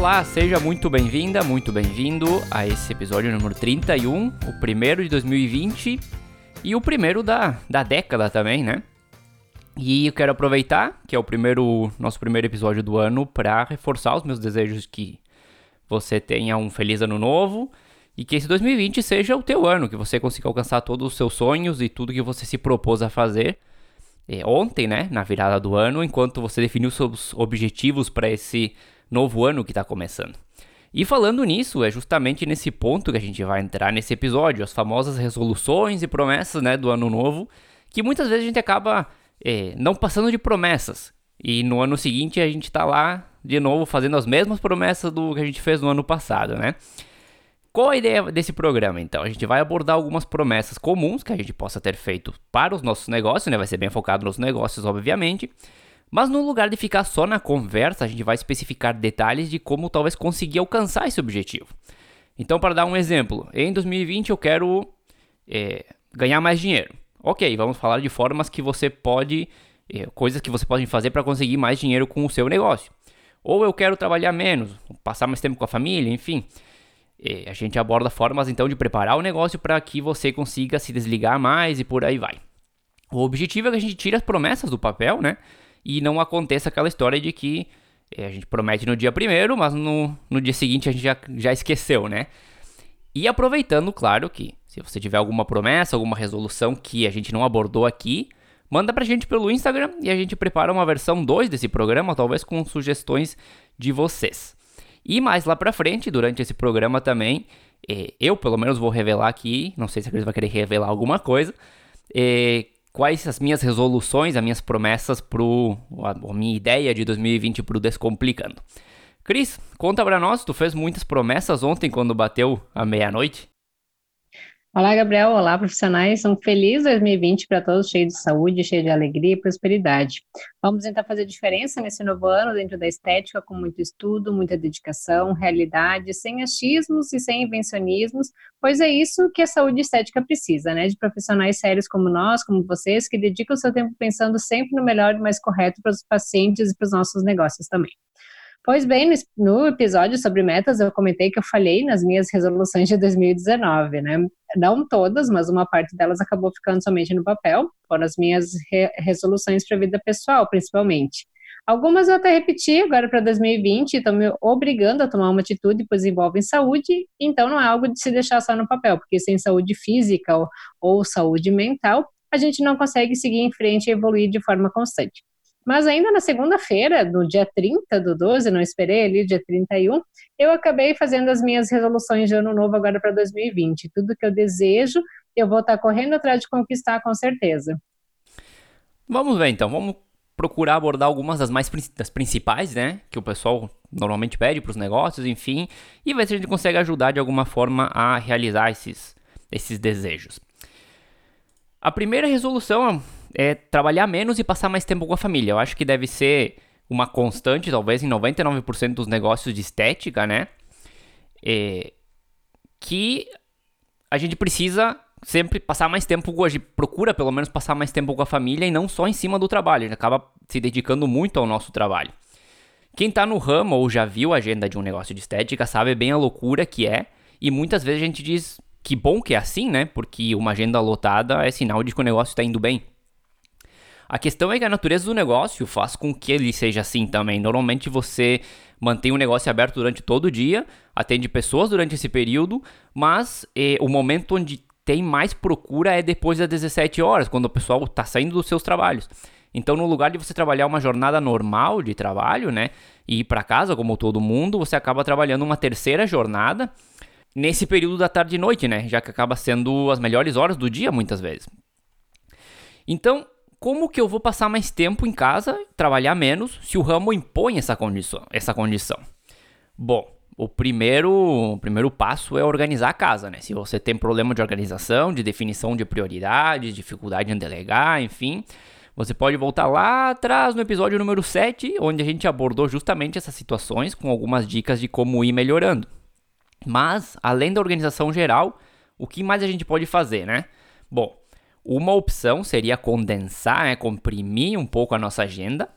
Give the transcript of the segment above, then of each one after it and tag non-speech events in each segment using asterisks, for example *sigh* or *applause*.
Olá, seja muito bem-vinda, muito bem-vindo a esse episódio número 31, o primeiro de 2020 e o primeiro da, da década também, né? E eu quero aproveitar que é o primeiro nosso primeiro episódio do ano para reforçar os meus desejos que você tenha um feliz ano novo e que esse 2020 seja o teu ano, que você consiga alcançar todos os seus sonhos e tudo que você se propôs a fazer é, ontem, né, na virada do ano, enquanto você definiu seus objetivos para esse novo ano que está começando. E falando nisso, é justamente nesse ponto que a gente vai entrar nesse episódio, as famosas resoluções e promessas né, do ano novo, que muitas vezes a gente acaba é, não passando de promessas. E no ano seguinte a gente está lá de novo fazendo as mesmas promessas do que a gente fez no ano passado, né? Qual a ideia desse programa, então? A gente vai abordar algumas promessas comuns que a gente possa ter feito para os nossos negócios, né? Vai ser bem focado nos negócios, obviamente. Mas no lugar de ficar só na conversa, a gente vai especificar detalhes de como talvez conseguir alcançar esse objetivo. Então, para dar um exemplo, em 2020 eu quero é, ganhar mais dinheiro. Ok, vamos falar de formas que você pode, é, coisas que você pode fazer para conseguir mais dinheiro com o seu negócio. Ou eu quero trabalhar menos, passar mais tempo com a família, enfim. É, a gente aborda formas então de preparar o negócio para que você consiga se desligar mais e por aí vai. O objetivo é que a gente tire as promessas do papel, né? E não aconteça aquela história de que é, a gente promete no dia primeiro, mas no, no dia seguinte a gente já, já esqueceu, né? E aproveitando, claro, que se você tiver alguma promessa, alguma resolução que a gente não abordou aqui, manda pra gente pelo Instagram e a gente prepara uma versão 2 desse programa, talvez com sugestões de vocês. E mais lá pra frente, durante esse programa também, é, eu pelo menos vou revelar aqui, não sei se a Cris vai querer revelar alguma coisa, é, quais as minhas resoluções, as minhas promessas pro a, minha ideia de 2020 pro Descomplicando. Cris, conta para nós, tu fez muitas promessas ontem quando bateu a meia-noite? Olá, Gabriel. Olá, profissionais. Um feliz 2020 para todos, cheio de saúde, cheio de alegria e prosperidade. Vamos tentar fazer diferença nesse novo ano dentro da estética, com muito estudo, muita dedicação, realidade, sem achismos e sem invencionismos, pois é isso que a saúde estética precisa, né? De profissionais sérios como nós, como vocês, que dedicam seu tempo pensando sempre no melhor e mais correto para os pacientes e para os nossos negócios também. Pois bem, no, episódio sobre metas, eu comentei que eu falhei nas minhas resoluções de 2019, né? Não todas, mas uma parte delas acabou ficando somente no papel, foram as minhas re resoluções para a vida pessoal, principalmente. Algumas eu até repeti agora para 2020, estão me obrigando a tomar uma atitude, pois envolvem saúde, então não é algo de se deixar só no papel, porque sem saúde física ou, ou saúde mental, a gente não consegue seguir em frente e evoluir de forma constante. Mas ainda na segunda-feira, no dia 30 do 12, não esperei ali, dia 31, eu acabei fazendo as minhas resoluções de ano novo agora para 2020. Tudo que eu desejo, eu vou estar correndo atrás de conquistar com certeza. Vamos ver então, vamos procurar abordar algumas das mais das principais, né, que o pessoal normalmente pede para os negócios, enfim, e ver se a gente consegue ajudar de alguma forma a realizar esses, esses desejos. A primeira resolução é trabalhar menos e passar mais tempo com a família. Eu acho que deve ser uma constante, talvez em 99% dos negócios de estética, né? É, que a gente precisa sempre passar mais tempo, a gente procura pelo menos passar mais tempo com a família e não só em cima do trabalho, a gente acaba se dedicando muito ao nosso trabalho. Quem tá no ramo ou já viu a agenda de um negócio de estética sabe bem a loucura que é, e muitas vezes a gente diz que bom que é assim, né? Porque uma agenda lotada é sinal de que o negócio está indo bem. A questão é que a natureza do negócio faz com que ele seja assim também. Normalmente você mantém o negócio aberto durante todo o dia, atende pessoas durante esse período, mas eh, o momento onde tem mais procura é depois das 17 horas, quando o pessoal está saindo dos seus trabalhos. Então, no lugar de você trabalhar uma jornada normal de trabalho, né, e ir para casa como todo mundo, você acaba trabalhando uma terceira jornada nesse período da tarde e noite, né, já que acaba sendo as melhores horas do dia muitas vezes. Então, como que eu vou passar mais tempo em casa, trabalhar menos, se o ramo impõe essa condição? Essa condição? Bom, o primeiro, o primeiro passo é organizar a casa, né? Se você tem problema de organização, de definição de prioridades, dificuldade em delegar, enfim, você pode voltar lá atrás no episódio número 7, onde a gente abordou justamente essas situações com algumas dicas de como ir melhorando. Mas, além da organização geral, o que mais a gente pode fazer, né? Bom, uma opção seria condensar, né, comprimir um pouco a nossa agenda.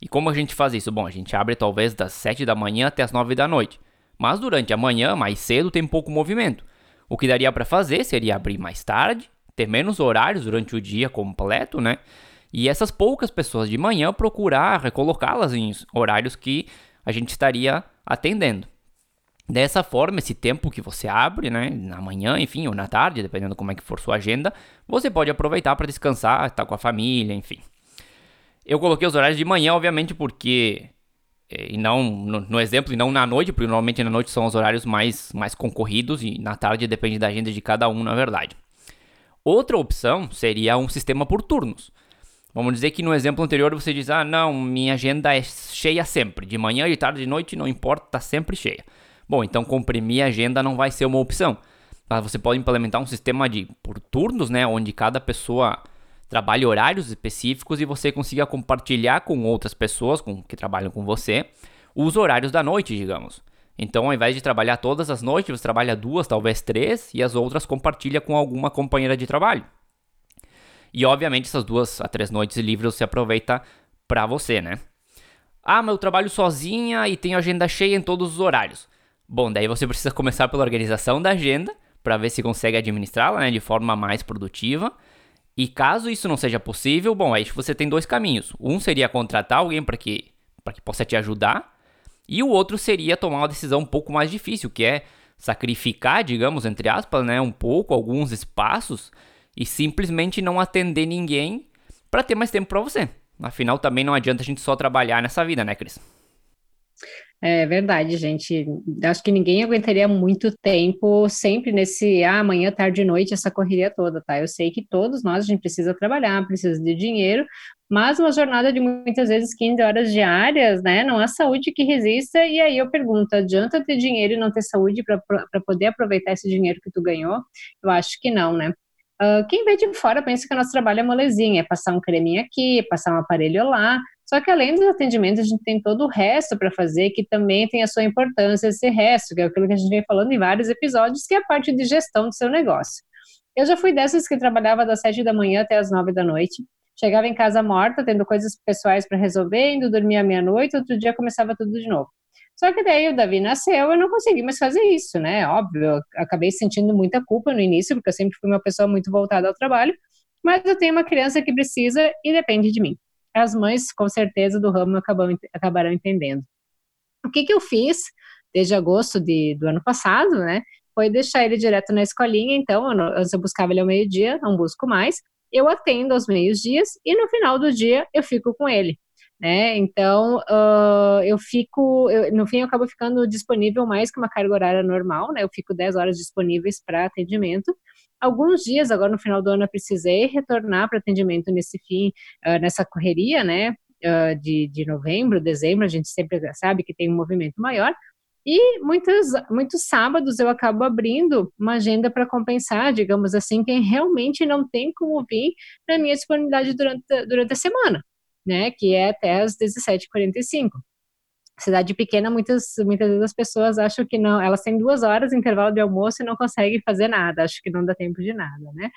E como a gente faz isso? Bom, a gente abre talvez das 7 da manhã até as 9 da noite. Mas durante a manhã, mais cedo, tem pouco movimento. O que daria para fazer seria abrir mais tarde, ter menos horários durante o dia completo, né? E essas poucas pessoas de manhã procurar recolocá-las em horários que a gente estaria atendendo. Dessa forma, esse tempo que você abre, né, na manhã, enfim, ou na tarde, dependendo como é que for sua agenda, você pode aproveitar para descansar, estar com a família, enfim. Eu coloquei os horários de manhã, obviamente, porque eh, e não no, no, exemplo e não na noite, porque normalmente na noite são os horários mais, mais concorridos e na tarde depende da agenda de cada um, na verdade. Outra opção seria um sistema por turnos. Vamos dizer que no exemplo anterior você diz: "Ah, não, minha agenda é cheia sempre, de manhã, de tarde, de noite, não importa, tá sempre cheia". Bom, então comprimir a agenda não vai ser uma opção. Mas você pode implementar um sistema de por turnos, né, onde cada pessoa trabalhe horários específicos e você consiga compartilhar com outras pessoas com, que trabalham com você os horários da noite, digamos. Então, ao invés de trabalhar todas as noites, você trabalha duas, talvez três, e as outras compartilha com alguma companheira de trabalho. E, obviamente, essas duas a três noites livres você aproveita para você, né? Ah, mas eu trabalho sozinha e tenho agenda cheia em todos os horários. Bom, daí você precisa começar pela organização da agenda para ver se consegue administrá-la né, de forma mais produtiva. E caso isso não seja possível, bom, aí você tem dois caminhos. Um seria contratar alguém para que, que possa te ajudar, e o outro seria tomar uma decisão um pouco mais difícil, que é sacrificar, digamos, entre aspas, né, um pouco alguns espaços e simplesmente não atender ninguém para ter mais tempo para você. Afinal, também não adianta a gente só trabalhar nessa vida, né, Cris? É verdade, gente. Acho que ninguém aguentaria muito tempo sempre nesse ah, amanhã, tarde e noite, essa correria toda, tá? Eu sei que todos nós a gente precisa trabalhar, precisa de dinheiro, mas uma jornada de muitas vezes 15 horas diárias, né? Não há saúde que resista. E aí eu pergunto: adianta ter dinheiro e não ter saúde para poder aproveitar esse dinheiro que tu ganhou? Eu acho que não, né? Uh, quem vê de fora pensa que o nosso trabalho é molezinha, é passar um creminho aqui, passar um aparelho lá, só que além dos atendimentos, a gente tem todo o resto para fazer, que também tem a sua importância, esse resto, que é aquilo que a gente vem falando em vários episódios, que é a parte de gestão do seu negócio. Eu já fui dessas que trabalhava das sete da manhã até as nove da noite, chegava em casa morta, tendo coisas pessoais para resolver, indo dormir à meia-noite, outro dia começava tudo de novo. Só que daí o Davi nasceu, eu não consegui mais fazer isso, né? Óbvio, eu acabei sentindo muita culpa no início, porque eu sempre fui uma pessoa muito voltada ao trabalho, mas eu tenho uma criança que precisa e depende de mim as mães, com certeza, do ramo acabam, acabarão entendendo. O que, que eu fiz desde agosto de, do ano passado, né? Foi deixar ele direto na escolinha, então, antes eu buscava ele ao meio-dia, não busco mais. Eu atendo aos meios-dias e no final do dia eu fico com ele. Né? Então, uh, eu fico, eu, no fim, eu acabo ficando disponível mais que uma carga horária normal, né? Eu fico 10 horas disponíveis para atendimento, alguns dias, agora no final do ano, eu precisei retornar para atendimento nesse fim, uh, nessa correria, né? Uh, de, de novembro, dezembro, a gente sempre sabe que tem um movimento maior. E muitos, muitos sábados eu acabo abrindo uma agenda para compensar, digamos assim, quem realmente não tem como vir na minha disponibilidade durante, durante a semana, né? Que é até as 17h45 cidade pequena, muitas, muitas vezes as pessoas acham que não, elas têm duas horas de intervalo de almoço e não conseguem fazer nada, acho que não dá tempo de nada, né?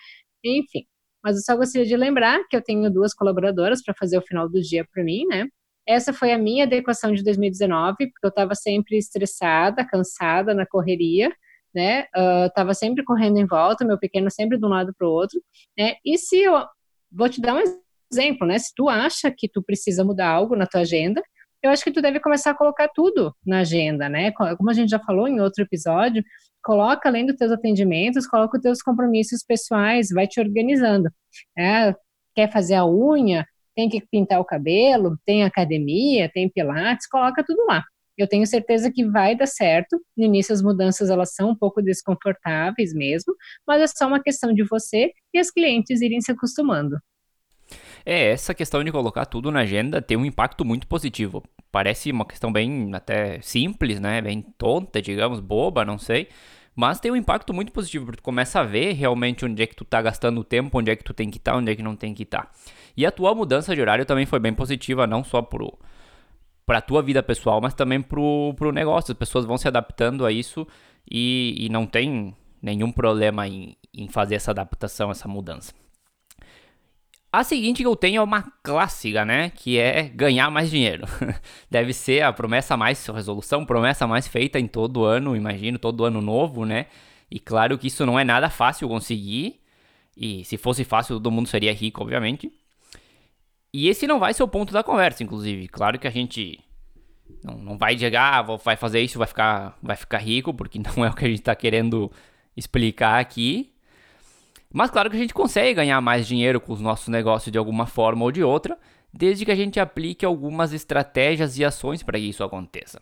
Enfim, mas eu só gostaria de lembrar que eu tenho duas colaboradoras para fazer o final do dia para mim, né? Essa foi a minha adequação de 2019, porque eu estava sempre estressada, cansada na correria, né? Uh, tava sempre correndo em volta, meu pequeno sempre de um lado para o outro, né? E se eu vou te dar um exemplo, né? Se tu acha que tu precisa mudar algo na tua agenda, eu acho que tu deve começar a colocar tudo na agenda, né? Como a gente já falou em outro episódio, coloca além dos teus atendimentos, coloca os teus compromissos pessoais, vai te organizando. É, quer fazer a unha, tem que pintar o cabelo, tem academia, tem pilates, coloca tudo lá. Eu tenho certeza que vai dar certo. No início as mudanças elas são um pouco desconfortáveis mesmo, mas é só uma questão de você e as clientes irem se acostumando. É, essa questão de colocar tudo na agenda tem um impacto muito positivo. Parece uma questão bem até simples, né? Bem tonta, digamos, boba, não sei. Mas tem um impacto muito positivo, porque tu começa a ver realmente onde é que tu tá gastando o tempo, onde é que tu tem que estar, tá, onde é que não tem que estar. Tá. E a tua mudança de horário também foi bem positiva, não só pro, pra tua vida pessoal, mas também pro, pro negócio. As pessoas vão se adaptando a isso e, e não tem nenhum problema em, em fazer essa adaptação, essa mudança. A seguinte que eu tenho é uma clássica, né? Que é ganhar mais dinheiro. *laughs* Deve ser a promessa mais, a resolução, promessa mais feita em todo ano, imagino, todo ano novo, né? E claro que isso não é nada fácil conseguir. E se fosse fácil, todo mundo seria rico, obviamente. E esse não vai ser o ponto da conversa, inclusive. Claro que a gente não, não vai chegar, ah, vai fazer isso, vai ficar, vai ficar rico, porque *laughs* não é o que a gente está querendo explicar aqui. Mas claro que a gente consegue ganhar mais dinheiro com os nossos negócios de alguma forma ou de outra, desde que a gente aplique algumas estratégias e ações para que isso aconteça.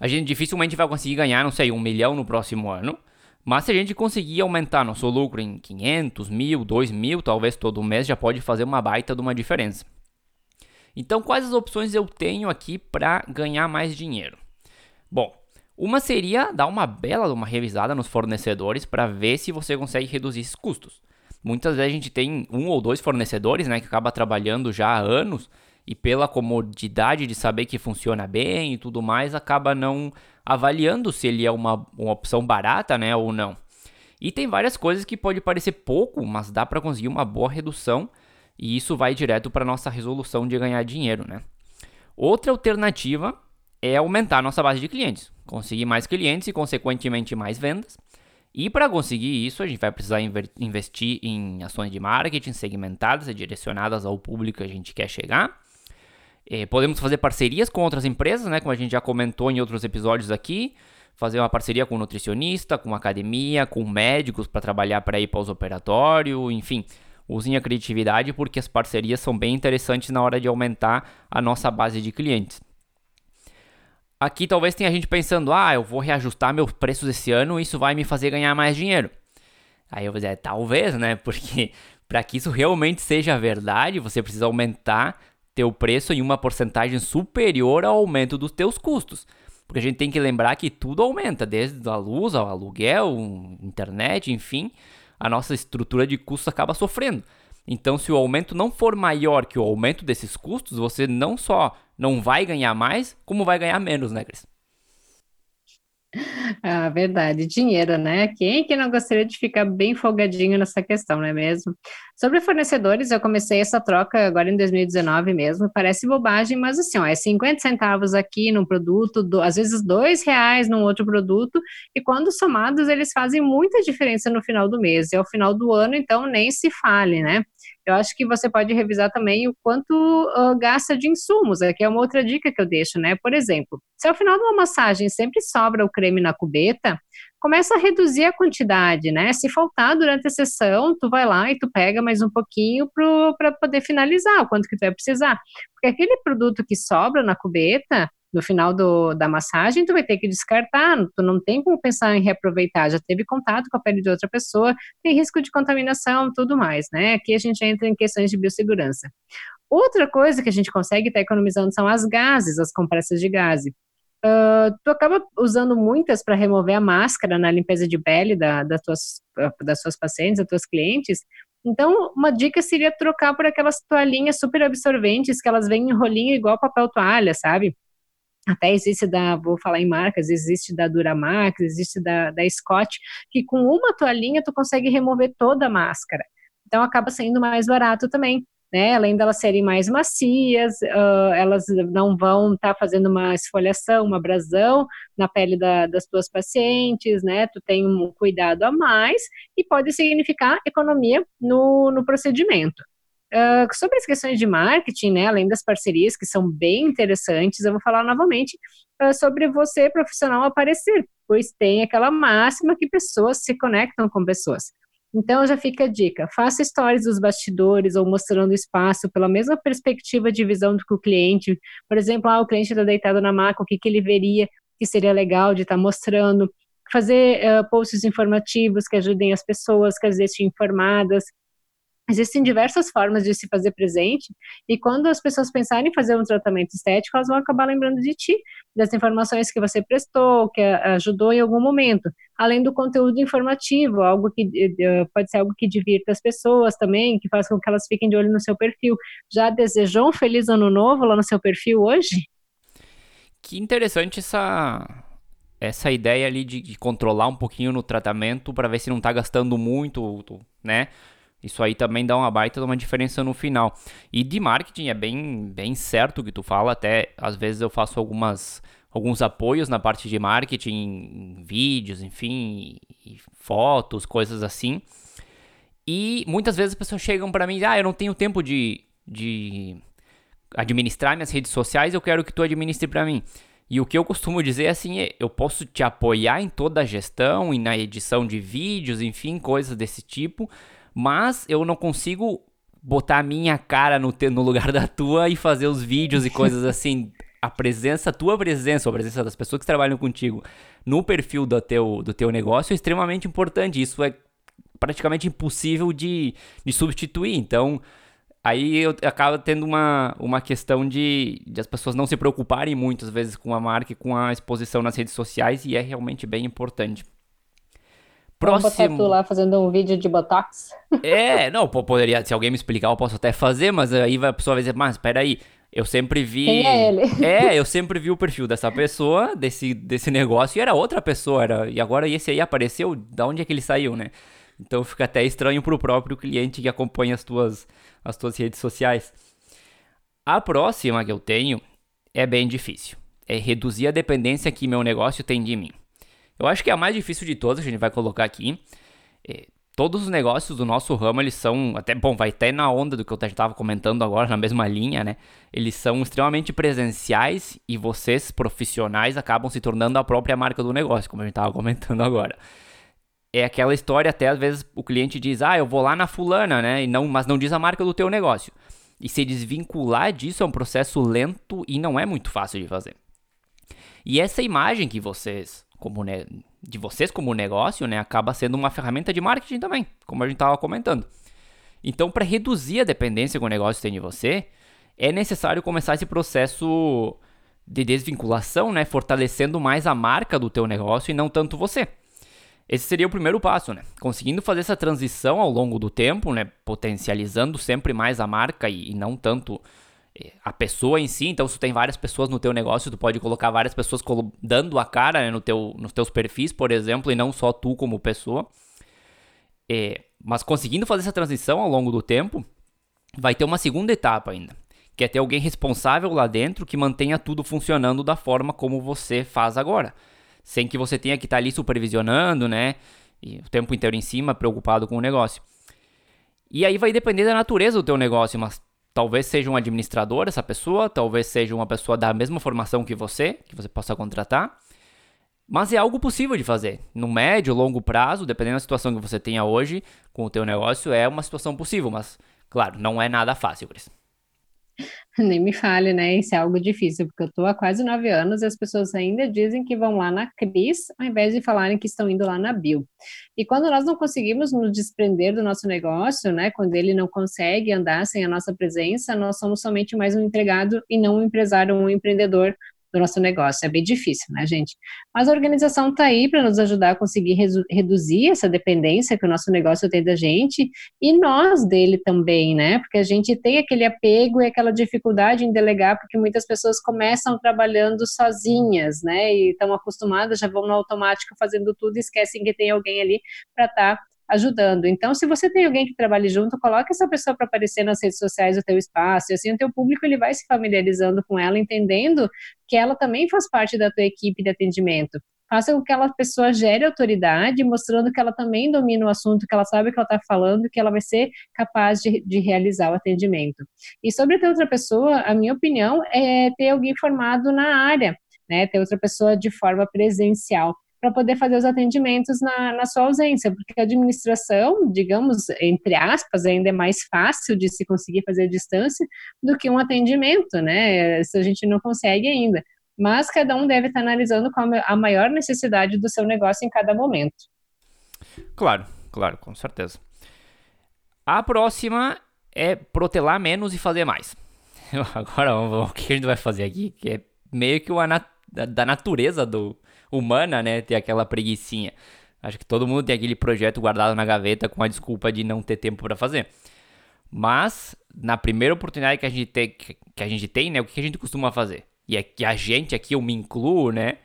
A gente dificilmente vai conseguir ganhar, não sei, um milhão no próximo ano, mas se a gente conseguir aumentar nosso lucro em 500, mil, 2 mil, talvez todo mês, já pode fazer uma baita de uma diferença. Então, quais as opções eu tenho aqui para ganhar mais dinheiro? Bom, uma seria dar uma bela uma revisada nos fornecedores para ver se você consegue reduzir esses custos. Muitas vezes a gente tem um ou dois fornecedores, né, que acaba trabalhando já há anos e pela comodidade de saber que funciona bem e tudo mais, acaba não avaliando se ele é uma, uma opção barata, né, ou não. E tem várias coisas que pode parecer pouco, mas dá para conseguir uma boa redução e isso vai direto para nossa resolução de ganhar dinheiro, né? Outra alternativa é aumentar nossa base de clientes, conseguir mais clientes e, consequentemente, mais vendas. E para conseguir isso, a gente vai precisar investir em ações de marketing segmentadas e direcionadas ao público que a gente quer chegar. É, podemos fazer parcerias com outras empresas, né, como a gente já comentou em outros episódios aqui. Fazer uma parceria com nutricionista, com academia, com médicos para trabalhar para ir para os operatórios, enfim. Usem a criatividade porque as parcerias são bem interessantes na hora de aumentar a nossa base de clientes. Aqui talvez tenha gente pensando, ah, eu vou reajustar meus preços esse ano, isso vai me fazer ganhar mais dinheiro. Aí eu vou dizer, talvez, né? *laughs* Porque para que isso realmente seja verdade, você precisa aumentar teu preço em uma porcentagem superior ao aumento dos teus custos. Porque a gente tem que lembrar que tudo aumenta, desde a luz ao aluguel, internet, enfim, a nossa estrutura de custos acaba sofrendo. Então, se o aumento não for maior que o aumento desses custos, você não só não vai ganhar mais, como vai ganhar menos, né, Cris? *laughs* Ah, verdade, dinheiro, né? Quem que não gostaria de ficar bem folgadinho nessa questão, não é mesmo? Sobre fornecedores, eu comecei essa troca agora em 2019 mesmo, parece bobagem, mas assim, ó, é 50 centavos aqui num produto, do, às vezes dois reais num outro produto, e quando somados eles fazem muita diferença no final do mês, e ao final do ano, então, nem se fale, né? Eu acho que você pode revisar também o quanto uh, gasta de insumos. Aqui é uma outra dica que eu deixo, né? Por exemplo, se ao final de uma massagem sempre sobra o creme na cubeta, começa a reduzir a quantidade, né? Se faltar durante a sessão, tu vai lá e tu pega mais um pouquinho para poder finalizar o quanto que tu vai precisar. Porque aquele produto que sobra na cubeta, no final do, da massagem, tu vai ter que descartar, tu não tem como pensar em reaproveitar, já teve contato com a pele de outra pessoa, tem risco de contaminação, tudo mais, né? Aqui a gente entra em questões de biossegurança. Outra coisa que a gente consegue estar tá economizando são as gases, as compressas de gase. Uh, tu acaba usando muitas para remover a máscara na limpeza de pele da, das, tuas, das suas pacientes, das tuas clientes. Então, uma dica seria trocar por aquelas toalhinhas super absorventes que elas vêm em rolinho igual papel toalha, sabe? Até existe da, vou falar em marcas, existe da Duramax, existe da, da Scott, que com uma toalhinha tu consegue remover toda a máscara. Então acaba saindo mais barato também. Né, além delas serem mais macias, uh, elas não vão estar tá fazendo uma esfoliação, uma abrasão na pele da, das tuas pacientes, né? Tu tem um cuidado a mais e pode significar economia no, no procedimento. Uh, sobre as questões de marketing, né, além das parcerias que são bem interessantes, eu vou falar novamente uh, sobre você, profissional, aparecer, pois tem aquela máxima que pessoas se conectam com pessoas. Então já fica a dica: faça stories dos bastidores ou mostrando o espaço pela mesma perspectiva de visão do que o cliente. Por exemplo, ah, o cliente está deitado na maca, o que, que ele veria que seria legal de estar tá mostrando. Fazer uh, posts informativos que ajudem as pessoas, que as deixem informadas, Existem diversas formas de se fazer presente, e quando as pessoas pensarem em fazer um tratamento estético, elas vão acabar lembrando de ti, das informações que você prestou, que ajudou em algum momento, além do conteúdo informativo, algo que eh, pode ser algo que divirta as pessoas também, que faça com que elas fiquem de olho no seu perfil. Já desejou um feliz ano novo lá no seu perfil hoje? Que interessante essa essa ideia ali de, de controlar um pouquinho no tratamento para ver se não está gastando muito, né? Isso aí também dá uma baita de uma diferença no final. E de marketing é bem, bem certo o que tu fala, até às vezes eu faço algumas alguns apoios na parte de marketing, vídeos, enfim, fotos, coisas assim. E muitas vezes as pessoas chegam para mim, ah, eu não tenho tempo de, de administrar minhas redes sociais, eu quero que tu administre para mim. E o que eu costumo dizer é assim, eu posso te apoiar em toda a gestão e na edição de vídeos, enfim, coisas desse tipo, mas eu não consigo botar a minha cara no, te, no lugar da tua e fazer os vídeos e coisas *laughs* assim. A presença, a tua presença, a presença das pessoas que trabalham contigo no perfil do teu, do teu negócio é extremamente importante. Isso é praticamente impossível de, de substituir. Então, aí eu acaba tendo uma, uma questão de, de as pessoas não se preocuparem muitas vezes com a marca e com a exposição nas redes sociais, e é realmente bem importante. Próximo. Tu lá fazendo um vídeo de Botox? É, não, poderia, se alguém me explicar, eu posso até fazer, mas aí a pessoa vai dizer, mas peraí, eu sempre vi. Quem é ele? É, eu sempre vi o perfil dessa pessoa, desse, desse negócio, e era outra pessoa, era... e agora esse aí apareceu, da onde é que ele saiu, né? Então fica até estranho pro próprio cliente que acompanha as tuas, as tuas redes sociais. A próxima que eu tenho é bem difícil. É reduzir a dependência que meu negócio tem de mim. Eu acho que é a mais difícil de todas que a gente vai colocar aqui. É, todos os negócios do nosso ramo, eles são, até bom, vai até na onda do que eu estava comentando agora, na mesma linha, né? Eles são extremamente presenciais e vocês, profissionais, acabam se tornando a própria marca do negócio, como a gente estava comentando agora é aquela história, até às vezes o cliente diz, ah, eu vou lá na fulana, né? E não, mas não diz a marca do teu negócio. E se desvincular disso é um processo lento e não é muito fácil de fazer. E essa imagem que vocês, como ne... de vocês como negócio, né, acaba sendo uma ferramenta de marketing também, como a gente estava comentando. Então, para reduzir a dependência que o negócio tem de você, é necessário começar esse processo de desvinculação, né, fortalecendo mais a marca do teu negócio e não tanto você. Esse seria o primeiro passo, né? Conseguindo fazer essa transição ao longo do tempo, né? Potencializando sempre mais a marca e, e não tanto a pessoa em si. Então, se tu tem várias pessoas no teu negócio, tu pode colocar várias pessoas dando a cara né, no teu, nos teus perfis, por exemplo, e não só tu como pessoa. É, mas conseguindo fazer essa transição ao longo do tempo, vai ter uma segunda etapa ainda, que é ter alguém responsável lá dentro que mantenha tudo funcionando da forma como você faz agora sem que você tenha que estar tá ali supervisionando, né? E o tempo inteiro em cima, preocupado com o negócio. E aí vai depender da natureza do teu negócio, mas talvez seja um administrador essa pessoa, talvez seja uma pessoa da mesma formação que você, que você possa contratar. Mas é algo possível de fazer. No médio, longo prazo, dependendo da situação que você tenha hoje com o teu negócio, é uma situação possível, mas claro, não é nada fácil, Cris. *laughs* Nem me fale, né? Isso é algo difícil, porque eu tô há quase nove anos e as pessoas ainda dizem que vão lá na Cris, ao invés de falarem que estão indo lá na Bill. E quando nós não conseguimos nos desprender do nosso negócio, né? Quando ele não consegue andar sem a nossa presença, nós somos somente mais um empregado e não um empresário, um empreendedor do nosso negócio. É bem difícil, né, gente? Mas a organização está aí para nos ajudar a conseguir reduzir essa dependência que o nosso negócio tem da gente e nós dele também, né? Porque a gente tem aquele apego e aquela dificuldade em delegar, porque muitas pessoas começam trabalhando sozinhas, né? E estão acostumadas, já vão no automático fazendo tudo e esquecem que tem alguém ali para estar tá ajudando. Então, se você tem alguém que trabalhe junto, coloque essa pessoa para aparecer nas redes sociais do teu espaço, e assim o teu público ele vai se familiarizando com ela, entendendo que ela também faz parte da tua equipe de atendimento. Faça com que aquela pessoa gere autoridade, mostrando que ela também domina o assunto, que ela sabe o que ela está falando, que ela vai ser capaz de, de realizar o atendimento. E sobre ter outra pessoa, a minha opinião é ter alguém formado na área, né, ter outra pessoa de forma presencial para poder fazer os atendimentos na, na sua ausência, porque a administração, digamos, entre aspas, ainda é mais fácil de se conseguir fazer à distância do que um atendimento, né? Se a gente não consegue ainda. Mas cada um deve estar analisando qual a maior necessidade do seu negócio em cada momento. Claro, claro, com certeza. A próxima é protelar menos e fazer mais. *laughs* Agora, o que a gente vai fazer aqui? Que é meio que o da natureza do, humana, né, ter aquela preguiçinha. Acho que todo mundo tem aquele projeto guardado na gaveta com a desculpa de não ter tempo para fazer. Mas, na primeira oportunidade que a gente tem, que a gente tem, né, o que a gente costuma fazer? E é que a gente aqui, eu me incluo, né,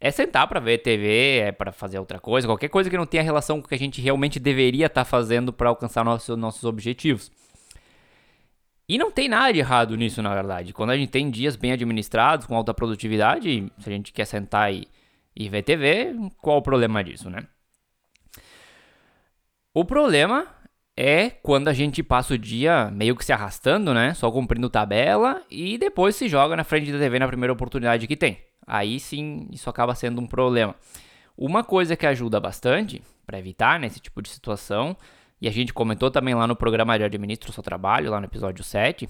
é sentar para ver TV, é para fazer outra coisa, qualquer coisa que não tenha relação com o que a gente realmente deveria estar tá fazendo para alcançar nosso, nossos objetivos. E não tem nada de errado nisso, na verdade. Quando a gente tem dias bem administrados, com alta produtividade, se a gente quer sentar e, e ver TV, qual o problema disso, né? O problema é quando a gente passa o dia meio que se arrastando, né? Só cumprindo tabela e depois se joga na frente da TV na primeira oportunidade que tem. Aí sim, isso acaba sendo um problema. Uma coisa que ajuda bastante para evitar nesse né, tipo de situação e a gente comentou também lá no programa de Administro Seu Trabalho, lá no episódio 7,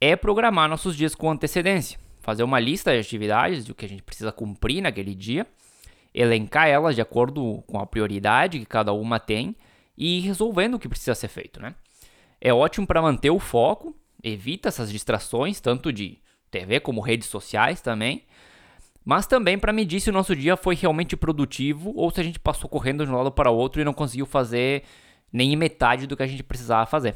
é programar nossos dias com antecedência. Fazer uma lista de atividades do que a gente precisa cumprir naquele dia, elencar elas de acordo com a prioridade que cada uma tem e ir resolvendo o que precisa ser feito, né? É ótimo para manter o foco, evita essas distrações, tanto de TV como redes sociais também, mas também para medir se o nosso dia foi realmente produtivo ou se a gente passou correndo de um lado para o outro e não conseguiu fazer nem metade do que a gente precisava fazer.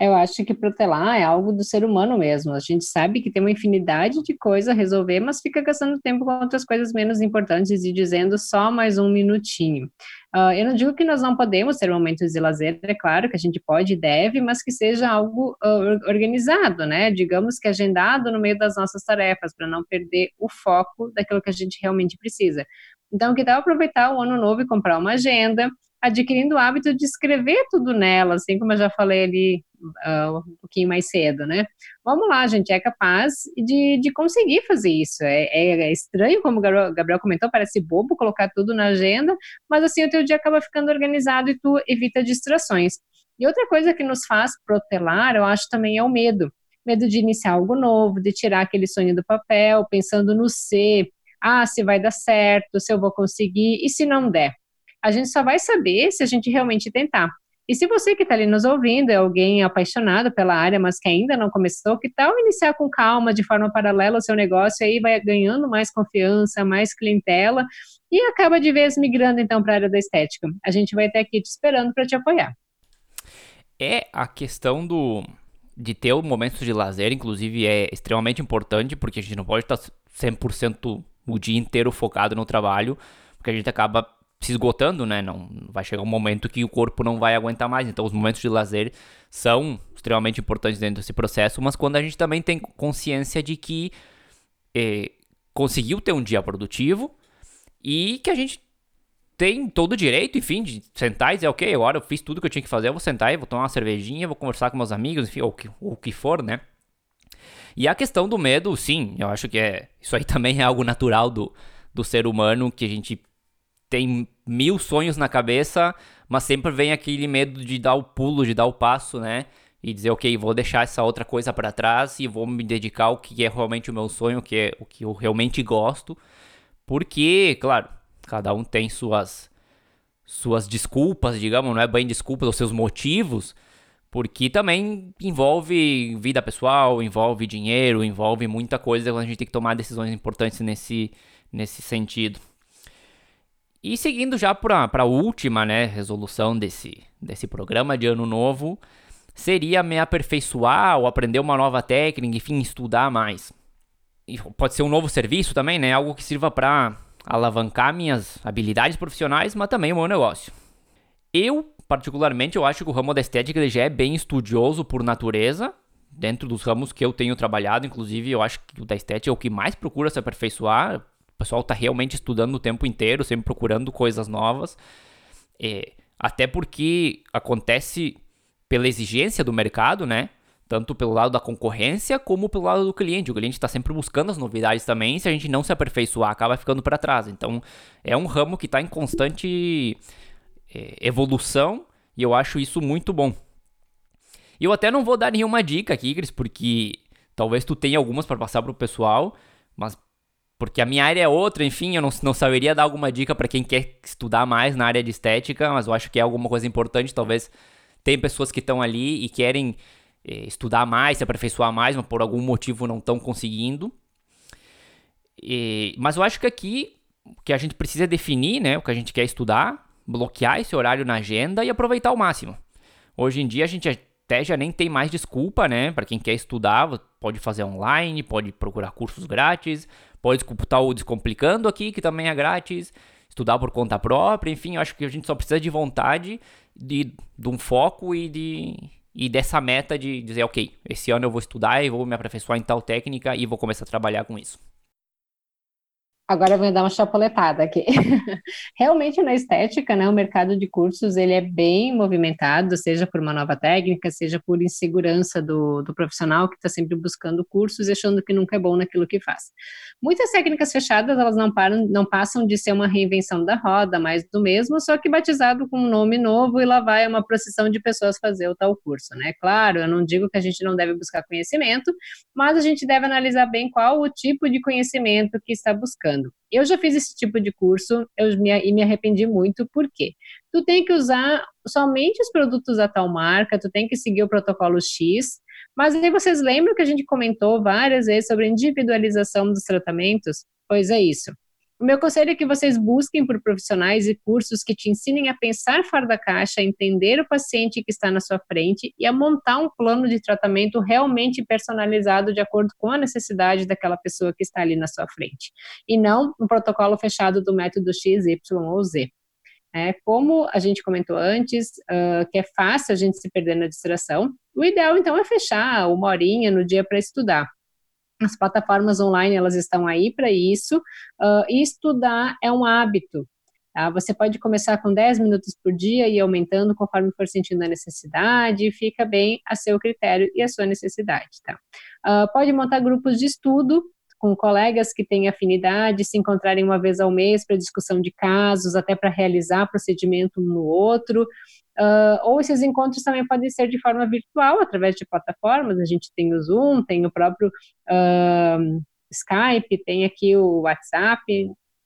Eu acho que protelar é algo do ser humano mesmo. A gente sabe que tem uma infinidade de coisas a resolver, mas fica gastando tempo com outras coisas menos importantes e dizendo só mais um minutinho. Uh, eu não digo que nós não podemos ter momentos de lazer, é claro que a gente pode e deve, mas que seja algo uh, organizado, né? Digamos que agendado no meio das nossas tarefas, para não perder o foco daquilo que a gente realmente precisa. Então, que tal aproveitar o ano novo e comprar uma agenda, adquirindo o hábito de escrever tudo nela, assim como eu já falei ali uh, um pouquinho mais cedo, né? Vamos lá, a gente é capaz de, de conseguir fazer isso. É, é, é estranho, como o Gabriel, comentou, parece bobo colocar tudo na agenda, mas assim o teu dia acaba ficando organizado e tu evita distrações. E outra coisa que nos faz protelar, eu acho também é o medo. Medo de iniciar algo novo, de tirar aquele sonho do papel, pensando no ser, ah, se vai dar certo, se eu vou conseguir, e se não der a gente só vai saber se a gente realmente tentar. E se você que está ali nos ouvindo é alguém apaixonado pela área, mas que ainda não começou, que tal iniciar com calma, de forma paralela o seu negócio, aí vai ganhando mais confiança, mais clientela, e acaba de vez migrando então para a área da estética. A gente vai estar aqui te esperando para te apoiar. É a questão do de ter o momento de lazer, inclusive, é extremamente importante, porque a gente não pode estar 100% o dia inteiro focado no trabalho, porque a gente acaba se esgotando, né? Não vai chegar um momento que o corpo não vai aguentar mais. Então, os momentos de lazer são extremamente importantes dentro desse processo, mas quando a gente também tem consciência de que eh, conseguiu ter um dia produtivo e que a gente tem todo o direito, enfim, de sentar e dizer, ok, agora eu fiz tudo que eu tinha que fazer, eu vou sentar e vou tomar uma cervejinha, vou conversar com meus amigos, enfim, ou o que for, né? E a questão do medo, sim, eu acho que é isso aí *laughs* também é algo natural do, do ser humano que a gente tem mil sonhos na cabeça, mas sempre vem aquele medo de dar o pulo, de dar o passo, né? E dizer, ok, vou deixar essa outra coisa para trás e vou me dedicar ao que é realmente o meu sonho, que é o que eu realmente gosto. Porque, claro, cada um tem suas suas desculpas, digamos, não é bem desculpas, os seus motivos, porque também envolve vida pessoal, envolve dinheiro, envolve muita coisa a gente tem que tomar decisões importantes nesse, nesse sentido. E seguindo já para a última né, resolução desse, desse programa de ano novo, seria me aperfeiçoar ou aprender uma nova técnica, enfim, estudar mais. E pode ser um novo serviço também, né? Algo que sirva para alavancar minhas habilidades profissionais, mas também o meu negócio. Eu, particularmente, eu acho que o ramo da estética ele já é bem estudioso por natureza, dentro dos ramos que eu tenho trabalhado, inclusive eu acho que o da estética é o que mais procura se aperfeiçoar, o pessoal está realmente estudando o tempo inteiro, sempre procurando coisas novas. É, até porque acontece pela exigência do mercado, né? Tanto pelo lado da concorrência como pelo lado do cliente. O cliente está sempre buscando as novidades também. Se a gente não se aperfeiçoar, acaba ficando para trás. Então, é um ramo que está em constante é, evolução e eu acho isso muito bom. E eu até não vou dar nenhuma dica aqui, Cris, porque talvez tu tenha algumas para passar para o pessoal, mas porque a minha área é outra, enfim, eu não, não saberia dar alguma dica para quem quer estudar mais na área de estética, mas eu acho que é alguma coisa importante. Talvez tem pessoas que estão ali e querem eh, estudar mais, se aperfeiçoar mais, mas por algum motivo não estão conseguindo. E, mas eu acho que aqui o que a gente precisa definir, né, o que a gente quer estudar, bloquear esse horário na agenda e aproveitar ao máximo. Hoje em dia a gente até já nem tem mais desculpa, né? Para quem quer estudar, pode fazer online, pode procurar cursos grátis, pode escutar o Descomplicando aqui, que também é grátis, estudar por conta própria, enfim, eu acho que a gente só precisa de vontade, de, de um foco e de e dessa meta de dizer, ok, esse ano eu vou estudar e vou me aperfeiçoar em tal técnica e vou começar a trabalhar com isso. Agora eu vou dar uma chapoletada aqui. *laughs* Realmente na estética, né, o mercado de cursos ele é bem movimentado, seja por uma nova técnica, seja por insegurança do, do profissional que está sempre buscando cursos e achando que nunca é bom naquilo que faz. Muitas técnicas fechadas elas não param, não passam de ser uma reinvenção da roda, mais do mesmo, só que batizado com um nome novo e lá vai uma procissão de pessoas fazer o tal curso, né? Claro, eu não digo que a gente não deve buscar conhecimento, mas a gente deve analisar bem qual o tipo de conhecimento que está buscando Eu já fiz esse tipo de curso eu me, e me arrependi muito, por quê? Tu tem que usar somente os produtos da tal marca, tu tem que seguir o protocolo X, mas aí vocês lembram que a gente comentou várias vezes sobre individualização dos tratamentos? Pois é isso. O meu conselho é que vocês busquem por profissionais e cursos que te ensinem a pensar fora da caixa, a entender o paciente que está na sua frente e a montar um plano de tratamento realmente personalizado de acordo com a necessidade daquela pessoa que está ali na sua frente. E não um protocolo fechado do método X, Y ou Z. É, como a gente comentou antes, uh, que é fácil a gente se perder na distração, o ideal então é fechar uma horinha no dia para estudar. As plataformas online elas estão aí para isso. Uh, e estudar é um hábito. Tá? Você pode começar com 10 minutos por dia e aumentando conforme for sentindo a necessidade. Fica bem a seu critério e a sua necessidade. Tá? Uh, pode montar grupos de estudo com colegas que têm afinidade, se encontrarem uma vez ao mês para discussão de casos, até para realizar procedimento um no outro. Uh, ou esses encontros também podem ser de forma virtual, através de plataformas. A gente tem o Zoom, tem o próprio uh, Skype, tem aqui o WhatsApp,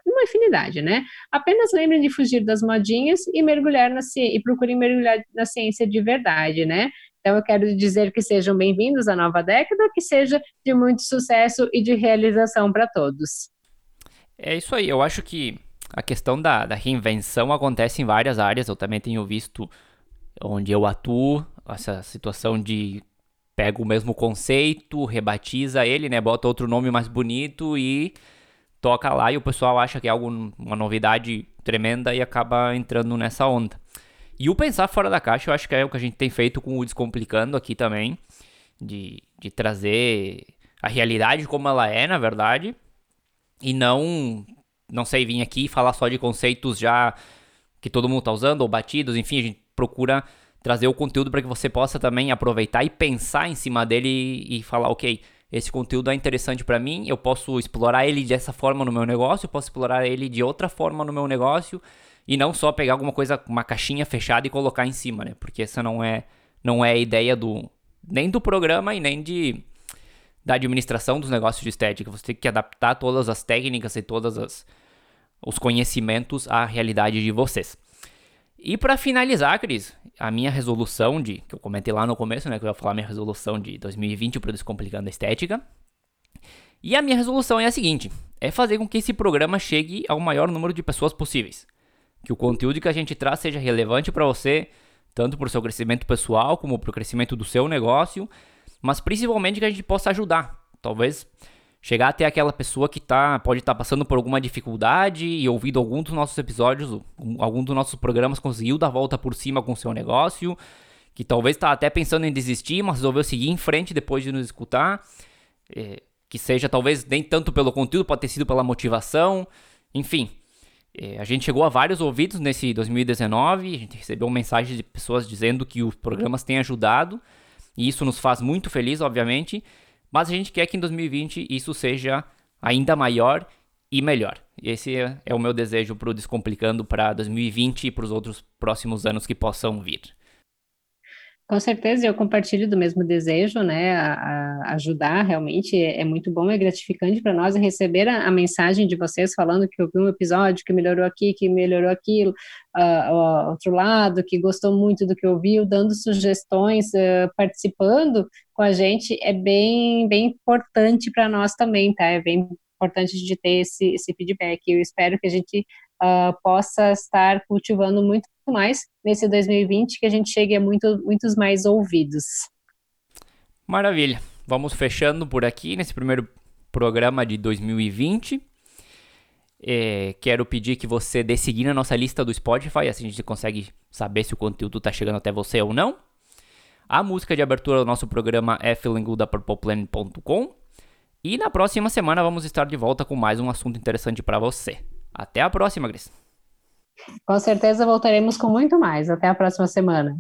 uma infinidade, né? Apenas lembrem de fugir das modinhas e mergulhar na ciência, e procurem mergulhar na ciência de verdade, né? Então, eu quero dizer que sejam bem-vindos à nova década, que seja de muito sucesso e de realização para todos. É isso aí, eu acho que a questão da, da reinvenção acontece em várias áreas. Eu também tenho visto onde eu atuo, essa situação de pega o mesmo conceito, rebatiza ele, né, bota outro nome mais bonito e toca lá e o pessoal acha que é algo, uma novidade tremenda e acaba entrando nessa onda. E o pensar fora da caixa, eu acho que é o que a gente tem feito com o Descomplicando aqui também, de, de trazer a realidade como ela é, na verdade, e não não sei, vir aqui falar só de conceitos já que todo mundo está usando ou batidos, enfim, a gente procura trazer o conteúdo para que você possa também aproveitar e pensar em cima dele e falar, ok, esse conteúdo é interessante para mim, eu posso explorar ele dessa forma no meu negócio, eu posso explorar ele de outra forma no meu negócio e não só pegar alguma coisa, uma caixinha fechada e colocar em cima, né? Porque essa não é não é a ideia do nem do programa e nem de da administração dos negócios de estética. Você tem que adaptar todas as técnicas e todas as os conhecimentos à realidade de vocês. E para finalizar, Cris, a minha resolução de, que eu comentei lá no começo, né, que eu ia falar minha resolução de 2020 para Descomplicando a Estética. E a minha resolução é a seguinte: é fazer com que esse programa chegue ao maior número de pessoas possíveis. Que o conteúdo que a gente traz seja relevante para você, tanto para o seu crescimento pessoal como para o crescimento do seu negócio, mas principalmente que a gente possa ajudar. Talvez chegar até aquela pessoa que tá, pode estar tá passando por alguma dificuldade e ouvindo algum dos nossos episódios, algum dos nossos programas, conseguiu dar volta por cima com o seu negócio, que talvez está até pensando em desistir, mas resolveu seguir em frente depois de nos escutar. É, que seja talvez nem tanto pelo conteúdo, pode ter sido pela motivação, enfim. É, a gente chegou a vários ouvidos nesse 2019, a gente recebeu mensagens de pessoas dizendo que os programas têm ajudado, e isso nos faz muito feliz, obviamente. Mas a gente quer que em 2020 isso seja ainda maior e melhor. Esse é, é o meu desejo para o Descomplicando para 2020 e para os outros próximos anos que possam vir. Com certeza, eu compartilho do mesmo desejo, né? A, a ajudar realmente é, muito bom, é gratificante para nós receber a, a, mensagem de vocês falando que ouviu um episódio, que melhorou aqui, que melhorou aquilo, uh, outro lado, que gostou muito do que ouviu, dando sugestões, uh, participando com a gente, é bem, bem importante para nós também, tá? É bem importante de ter esse, esse feedback. Eu espero que a gente uh, possa estar cultivando muito mais nesse 2020, que a gente chegue a muito, muitos mais ouvidos. Maravilha. Vamos fechando por aqui nesse primeiro programa de 2020. É, quero pedir que você dê seguir na nossa lista do Spotify, assim a gente consegue saber se o conteúdo está chegando até você ou não. A música de abertura do nosso programa é Feeling Good da PurplePlanet.com. E na próxima semana vamos estar de volta com mais um assunto interessante para você. Até a próxima, Gris. Com certeza voltaremos com muito mais. Até a próxima semana.